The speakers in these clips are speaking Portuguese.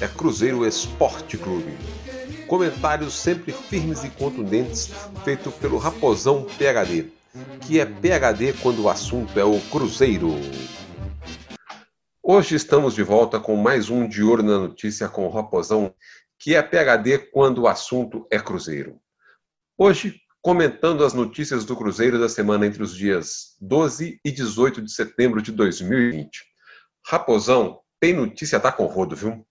é Cruzeiro Esporte Clube Comentários sempre firmes e contundentes, feito pelo Raposão PHD, que é PHD quando o assunto é o Cruzeiro. Hoje estamos de volta com mais um De Ouro na Notícia com o Raposão, que é PHD quando o assunto é Cruzeiro. Hoje, comentando as notícias do Cruzeiro da semana entre os dias 12 e 18 de setembro de 2020. Raposão, tem notícia tá com rodo, viu?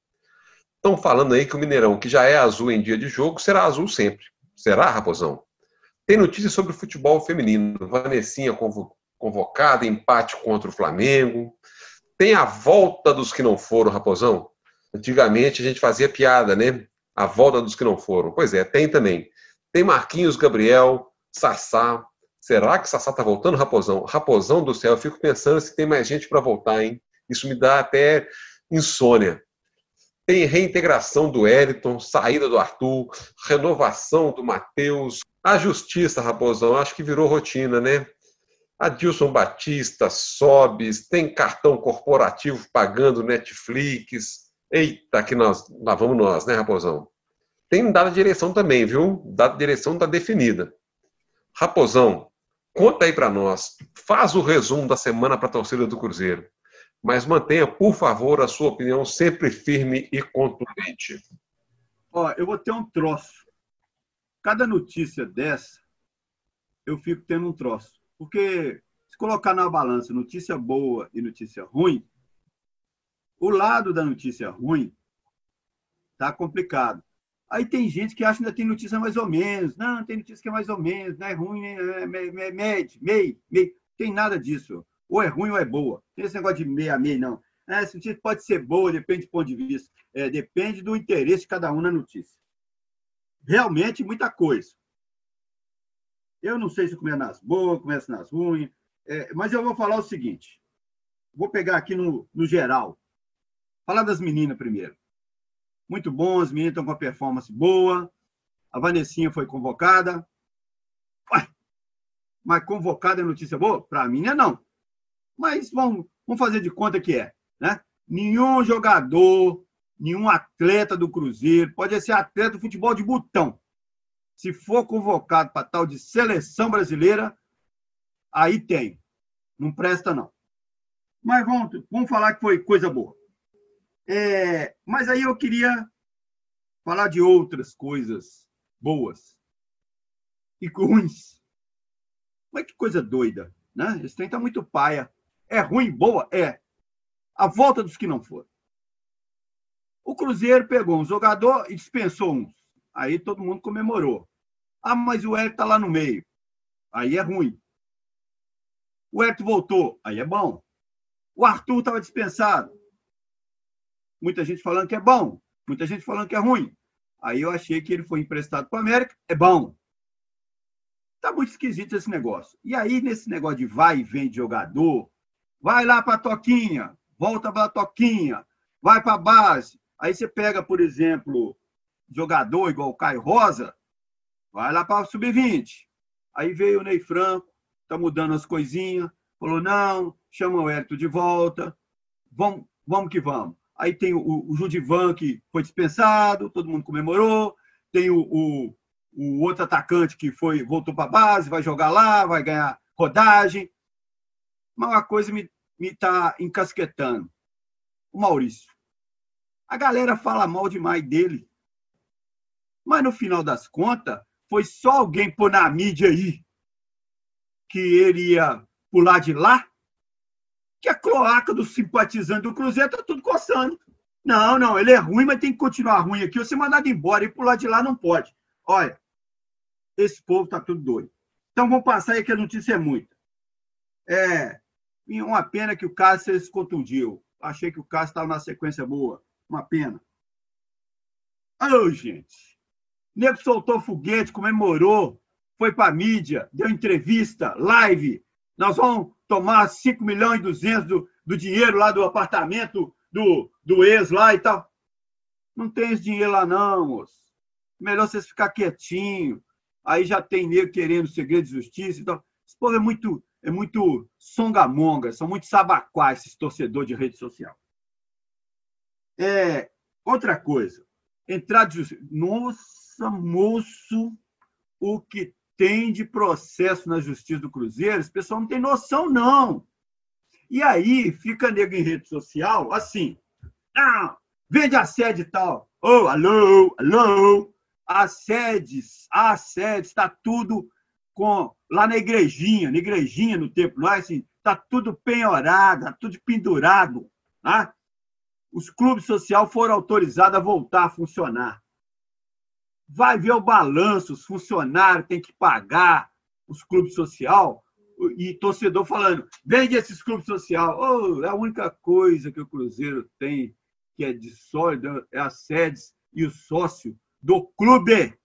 Estão falando aí que o Mineirão, que já é azul em dia de jogo, será azul sempre. Será, Raposão? Tem notícias sobre o futebol feminino. Vanessinha convocada, empate contra o Flamengo. Tem a volta dos que não foram, Raposão? Antigamente a gente fazia piada, né? A volta dos que não foram. Pois é, tem também. Tem Marquinhos Gabriel, Sassá. Será que Sassá tá voltando, Raposão? Raposão do céu, eu fico pensando se tem mais gente para voltar, hein? Isso me dá até insônia. Tem reintegração do Wellington, saída do Arthur, renovação do Matheus. A justiça, Raposão, acho que virou rotina, né? Adilson Batista, Sobes, tem cartão corporativo pagando Netflix. Eita, que nós, lá vamos nós, né, Raposão? Tem data de direção também, viu? Data de direção está definida. Raposão, conta aí para nós. Faz o resumo da semana para a torcida do Cruzeiro mas mantenha, por favor, a sua opinião sempre firme e contundente. Ó, eu vou ter um troço. Cada notícia dessa, eu fico tendo um troço. Porque se colocar na balança notícia boa e notícia ruim, o lado da notícia ruim tá complicado. Aí tem gente que acha que ainda tem notícia mais ou menos. Não, tem notícia que é mais ou menos, não é ruim, é médio, meio, meio. Tem nada disso. Ou é ruim ou é boa. Tem esse negócio de meia a meia, não. É, essa notícia pode ser boa, depende do ponto de vista. É, depende do interesse de cada um na notícia. Realmente, muita coisa. Eu não sei se começa nas boas, começa nas ruins, é, mas eu vou falar o seguinte. Vou pegar aqui no, no geral. Falar das meninas primeiro. Muito bom, as meninas estão com uma performance boa. A Vanessinha foi convocada. Ué, mas convocada é notícia boa? Para mim, não mas vamos, vamos fazer de conta que é. Né? Nenhum jogador, nenhum atleta do Cruzeiro, pode ser atleta do futebol de botão, se for convocado para tal de seleção brasileira, aí tem. Não presta, não. Mas vamos, vamos falar que foi coisa boa. É, mas aí eu queria falar de outras coisas boas e ruins. Mas que coisa doida, né? Esse trem está muito paia. É ruim, boa? É. A volta dos que não foram. O Cruzeiro pegou um jogador e dispensou uns. Aí todo mundo comemorou. Ah, mas o Hélio está lá no meio. Aí é ruim. O Hélio voltou. Aí é bom. O Arthur estava dispensado. Muita gente falando que é bom. Muita gente falando que é ruim. Aí eu achei que ele foi emprestado para o América. É bom. Tá muito esquisito esse negócio. E aí, nesse negócio de vai e vem de jogador, Vai lá para a toquinha, volta para a toquinha, vai para a base. Aí você pega, por exemplo, jogador igual o Caio Rosa, vai lá para o sub-20. Aí veio o Ney Franco, tá mudando as coisinhas, falou: não, chama o Hélito de volta, vamos, vamos que vamos. Aí tem o, o Judivan, que foi dispensado, todo mundo comemorou. Tem o, o, o outro atacante que foi voltou para a base, vai jogar lá, vai ganhar rodagem. Mas uma coisa me está encasquetando. O Maurício. A galera fala mal demais dele. Mas no final das contas, foi só alguém pôr na mídia aí que ele ia pular de lá, que a cloaca do simpatizante do Cruzeiro está tudo coçando. Não, não, ele é ruim, mas tem que continuar ruim aqui. Você mandado embora e pular de lá não pode. Olha, esse povo está tudo doido. Então vamos passar aí que a notícia é muita. É, e uma pena que o Cássio se contundiu. Achei que o Cássio estava na sequência boa. Uma pena. Ô, gente. Nego soltou foguete, comemorou. foi para mídia, deu entrevista, live. Nós vamos tomar 5 milhões e 200 do, do dinheiro lá do apartamento do, do ex lá e tal. Não tem esse dinheiro lá, não, moço. Melhor vocês ficar quietinho. Aí já tem nego querendo segredo de justiça e tal. Esse povo é muito, é muito songamonga, são muito sabaquá, esses torcedores de rede social. É, outra coisa, entrar de. Nossa, moço, o que tem de processo na justiça do Cruzeiro, esse pessoal não tem noção, não. E aí fica nego em rede social assim, ah, vende a sede tal. Oh, alô, alô. As sedes, as sedes, está tudo com lá na igrejinha, na igrejinha no templo, lá assim, está tudo penhorado, está tudo pendurado. Tá? Os clubes sociais foram autorizados a voltar a funcionar. Vai ver o balanço, os funcionários têm que pagar os clubes social e torcedor falando, vende esses clubes social. Oh, é a única coisa que o Cruzeiro tem que é de sólido é as sedes e o sócio do clube.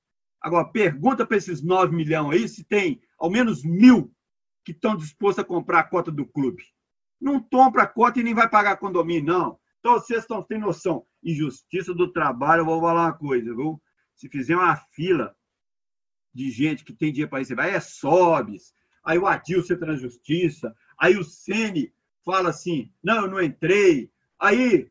Agora, pergunta para esses 9 milhões aí se tem ao menos mil que estão dispostos a comprar a cota do clube. Não compra a cota e nem vai pagar condomínio, não. Então, vocês estão têm noção. Injustiça do trabalho, eu vou falar uma coisa, viu? Se fizer uma fila de gente que tem dinheiro para receber, aí é Sobes, aí o Adilson entra na justiça, aí o Sene fala assim, não, eu não entrei, aí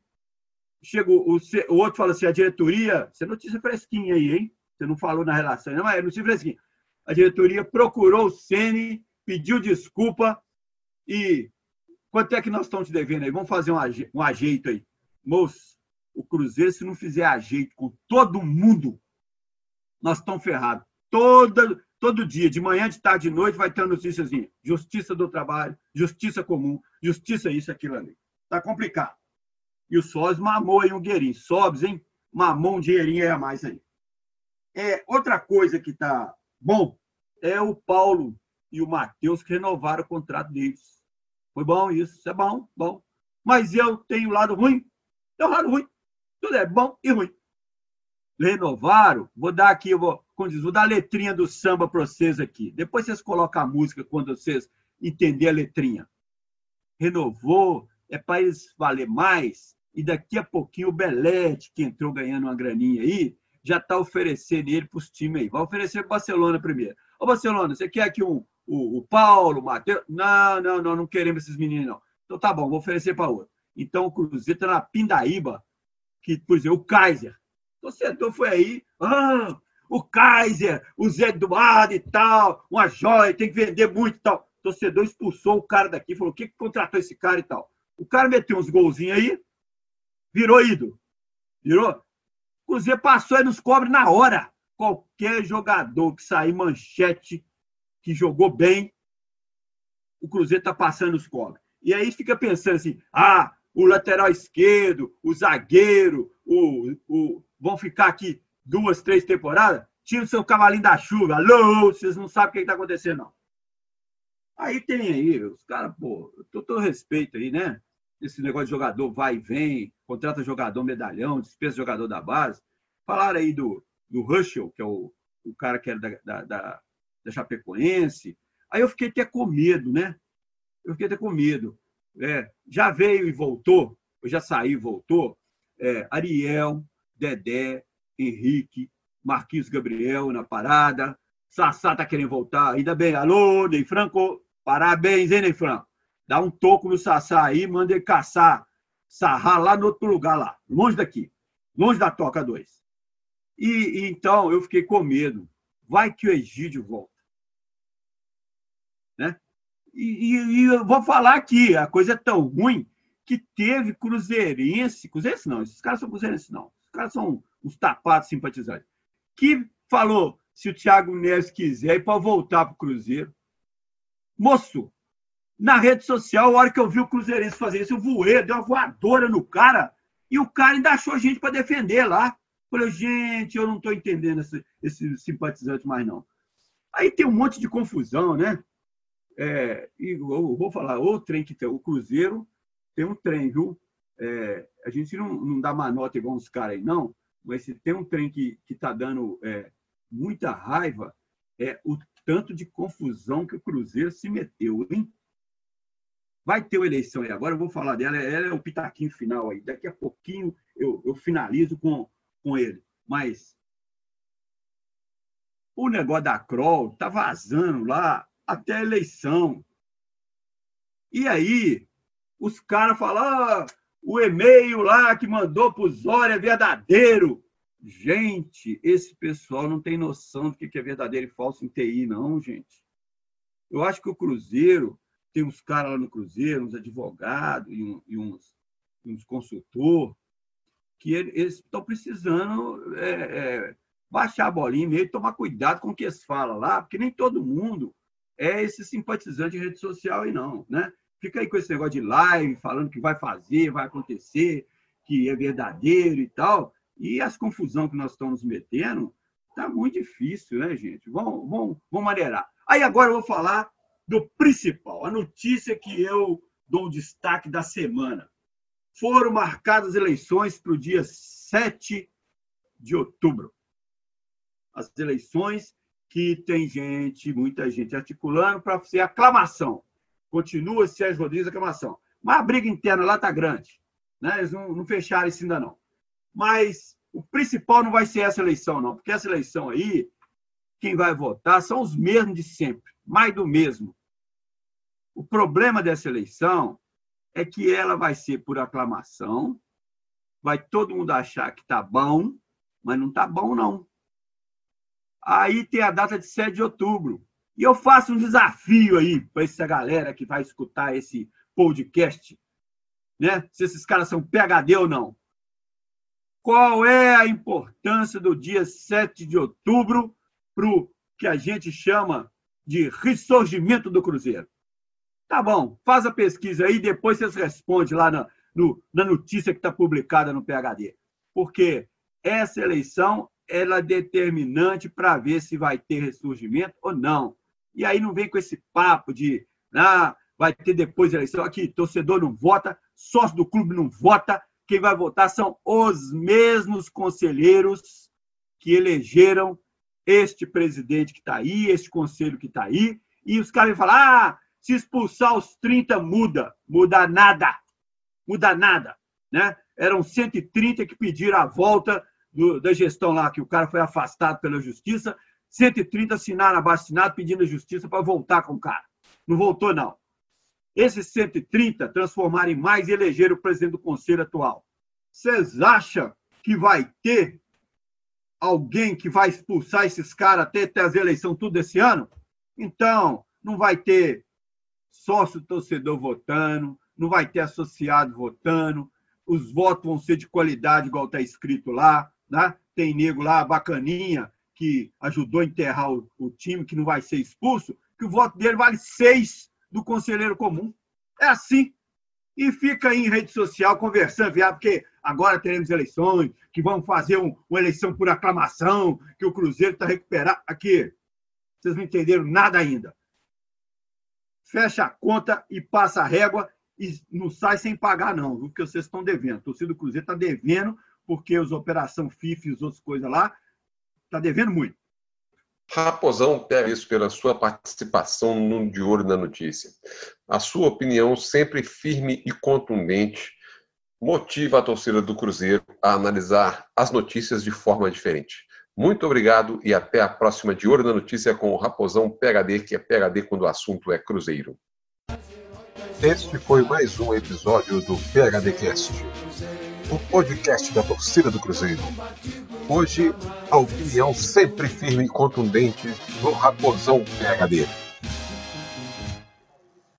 chega o, o, outro fala assim, a diretoria, você é notícia fresquinha aí, hein? Você não falou na relação, não, é notícia fresquinha. A diretoria procurou o Sene, pediu desculpa e quanto é que nós estamos te devendo aí? Vamos fazer um, um ajeito aí. Moço, o Cruzeiro, se não fizer ajeito com todo mundo, nós estamos ferrados. Todo, todo dia, de manhã, de tarde, de noite, vai ter noticiazinha. Justiça do trabalho, justiça comum, justiça isso, aquilo ali. Tá complicado. E o Sós mamou aí um dinheirinho. Sobes, hein? Mamou um dinheirinho aí a mais aí. É, outra coisa que tá bom é o Paulo e o Matheus que renovaram o contrato deles. Foi bom isso, isso é bom, bom. Mas eu tenho lado ruim, tem um lado ruim. Tudo é bom e ruim. Renovaram, vou dar aqui, eu vou, como diz, vou dar a letrinha do samba para vocês aqui. Depois vocês colocam a música quando vocês entenderem a letrinha. Renovou, é para eles valer mais, e daqui a pouquinho o Belete, que entrou ganhando uma graninha aí, já está oferecendo ele para os times aí. Vai oferecer para o Barcelona primeiro. Ô, Barcelona, você quer aqui um, o, o Paulo, o Matheus? Não, não, não, não queremos esses meninos, não. Então tá bom, vou oferecer para outro. Então o Cruzeiro está na Pindaíba, que, por exemplo, o Kaiser. O torcedor foi aí, ah, o Kaiser, o Zé Eduardo e tal, uma joia, tem que vender muito e tal. O torcedor expulsou o cara daqui, falou: o que, que contratou esse cara e tal? O cara meteu uns golzinhos aí, virou ídolo. Virou? Cruzeiro passou e nos cobre na hora. Qualquer jogador que sair manchete, que jogou bem, o Cruzeiro está passando os cobre. E aí fica pensando assim: ah, o lateral esquerdo, o zagueiro, o, o, vão ficar aqui duas, três temporadas? Tira o seu cavalinho da chuva. Alô, vocês não sabem o que está acontecendo, não. Aí tem aí, os caras, pô, todo respeito aí, né? Esse negócio de jogador vai e vem, contrata jogador medalhão, dispensa jogador da base. Falaram aí do, do Russell, que é o, o cara que era da, da, da, da Chapecoense. Aí eu fiquei até com medo, né? Eu fiquei até com medo. É, já veio e voltou, já saiu e voltou. É, Ariel, Dedé, Henrique, Marquinhos Gabriel na parada. Sassá tá querendo voltar. Ainda bem. Alô, Ney Franco. Parabéns, hein, Ney Franco? Dá um toco no Sassá aí, manda ele caçar sarrar lá no outro lugar lá, longe daqui, longe da Toca 2. E, e, então eu fiquei com medo. Vai que o Egídio volta. Né? E, e, e, eu vou falar aqui, a coisa é tão ruim que teve cruzeirense, cruzeirense não, esses caras são cruzeirenses não, esses caras são uns tapados simpatizantes, que falou, se o Thiago Neves quiser ir para voltar para o Cruzeiro, moço, na rede social, a hora que eu vi o Cruzeirense fazer isso, eu voei, deu uma voadora no cara, e o cara ainda achou gente para defender lá. Falei, gente, eu não estou entendendo esse, esse simpatizante mais, não. Aí tem um monte de confusão, né? É, e vou falar, o trem que tem, o Cruzeiro tem um trem, viu? É, a gente não, não dá uma nota igual uns caras aí, não, mas se tem um trem que está dando é, muita raiva, é o tanto de confusão que o Cruzeiro se meteu, hein? Vai ter uma eleição aí agora, eu vou falar dela, ela é o pitaquinho final aí. Daqui a pouquinho eu, eu finalizo com, com ele. Mas o negócio da Kroll tá vazando lá até a eleição. E aí, os caras falam, ah, o e-mail lá que mandou para o Zória é verdadeiro. Gente, esse pessoal não tem noção do que é verdadeiro e falso em TI, não, gente. Eu acho que o Cruzeiro, tem uns caras lá no Cruzeiro, uns advogados e, um, e uns, uns consultores, que eles estão precisando é, é, baixar a bolinha meio tomar cuidado com o que eles falam lá, porque nem todo mundo é esse simpatizante de rede social aí, não. Né? Fica aí com esse negócio de live, falando que vai fazer, vai acontecer, que é verdadeiro e tal. E as confusão que nós estamos metendo, tá muito difícil, né, gente? Vamos, vamos, vamos maneirar. Aí agora eu vou falar do principal, a notícia que eu dou destaque da semana. Foram marcadas eleições para o dia 7 de outubro. As eleições que tem gente, muita gente articulando para ser aclamação. Continua Sérgio Rodrigues aclamação. Mas a briga interna lá está grande. Né? Eles não, não fecharam isso ainda não. Mas o principal não vai ser essa eleição, não, porque essa eleição aí, quem vai votar são os mesmos de sempre, mais do mesmo. O problema dessa eleição é que ela vai ser por aclamação, vai todo mundo achar que está bom, mas não está bom, não. Aí tem a data de 7 de outubro. E eu faço um desafio aí para essa galera que vai escutar esse podcast, né? Se esses caras são PHD ou não. Qual é a importância do dia 7 de outubro para o que a gente chama de ressurgimento do Cruzeiro? Tá bom, faz a pesquisa aí, depois vocês respondem lá na, no, na notícia que está publicada no PHD. Porque essa eleição ela é determinante para ver se vai ter ressurgimento ou não. E aí não vem com esse papo de ah, vai ter depois eleição. Aqui, torcedor não vota, sócio do clube não vota, quem vai votar são os mesmos conselheiros que elegeram este presidente que está aí, este conselho que está aí, e os caras falar: ah, se expulsar os 30 muda, muda nada, muda nada. Né? Eram 130 que pediram a volta do, da gestão lá, que o cara foi afastado pela justiça, 130 assinaram abaixo assinado pedindo a justiça para voltar com o cara. Não voltou, não. Esses 130 transformaram em mais e elegeram o presidente do conselho atual. Vocês acham que vai ter alguém que vai expulsar esses caras até ter as eleições tudo esse ano? Então, não vai ter sócio torcedor votando, não vai ter associado votando, os votos vão ser de qualidade, igual está escrito lá. Né? Tem nego lá, bacaninha, que ajudou a enterrar o, o time, que não vai ser expulso, que o voto dele vale seis do conselheiro comum. É assim. E fica aí em rede social conversando, viado, porque agora teremos eleições, que vamos fazer um, uma eleição por aclamação, que o Cruzeiro está recuperado. Aqui, vocês não entenderam nada ainda. Fecha a conta e passa a régua e não sai sem pagar, não, porque vocês estão devendo. O torcida do Cruzeiro está devendo, porque os Operação FIFA e as outras coisas lá, está devendo muito. Raposão isso pela sua participação no De Ouro na Notícia. A sua opinião, sempre firme e contundente, motiva a torcida do Cruzeiro a analisar as notícias de forma diferente. Muito obrigado e até a próxima De Ouro na Notícia com o Raposão PHD, que é PHD quando o assunto é Cruzeiro. Este foi mais um episódio do PHDcast, o podcast da torcida do Cruzeiro. Hoje, a opinião sempre firme e contundente do Raposão PHD.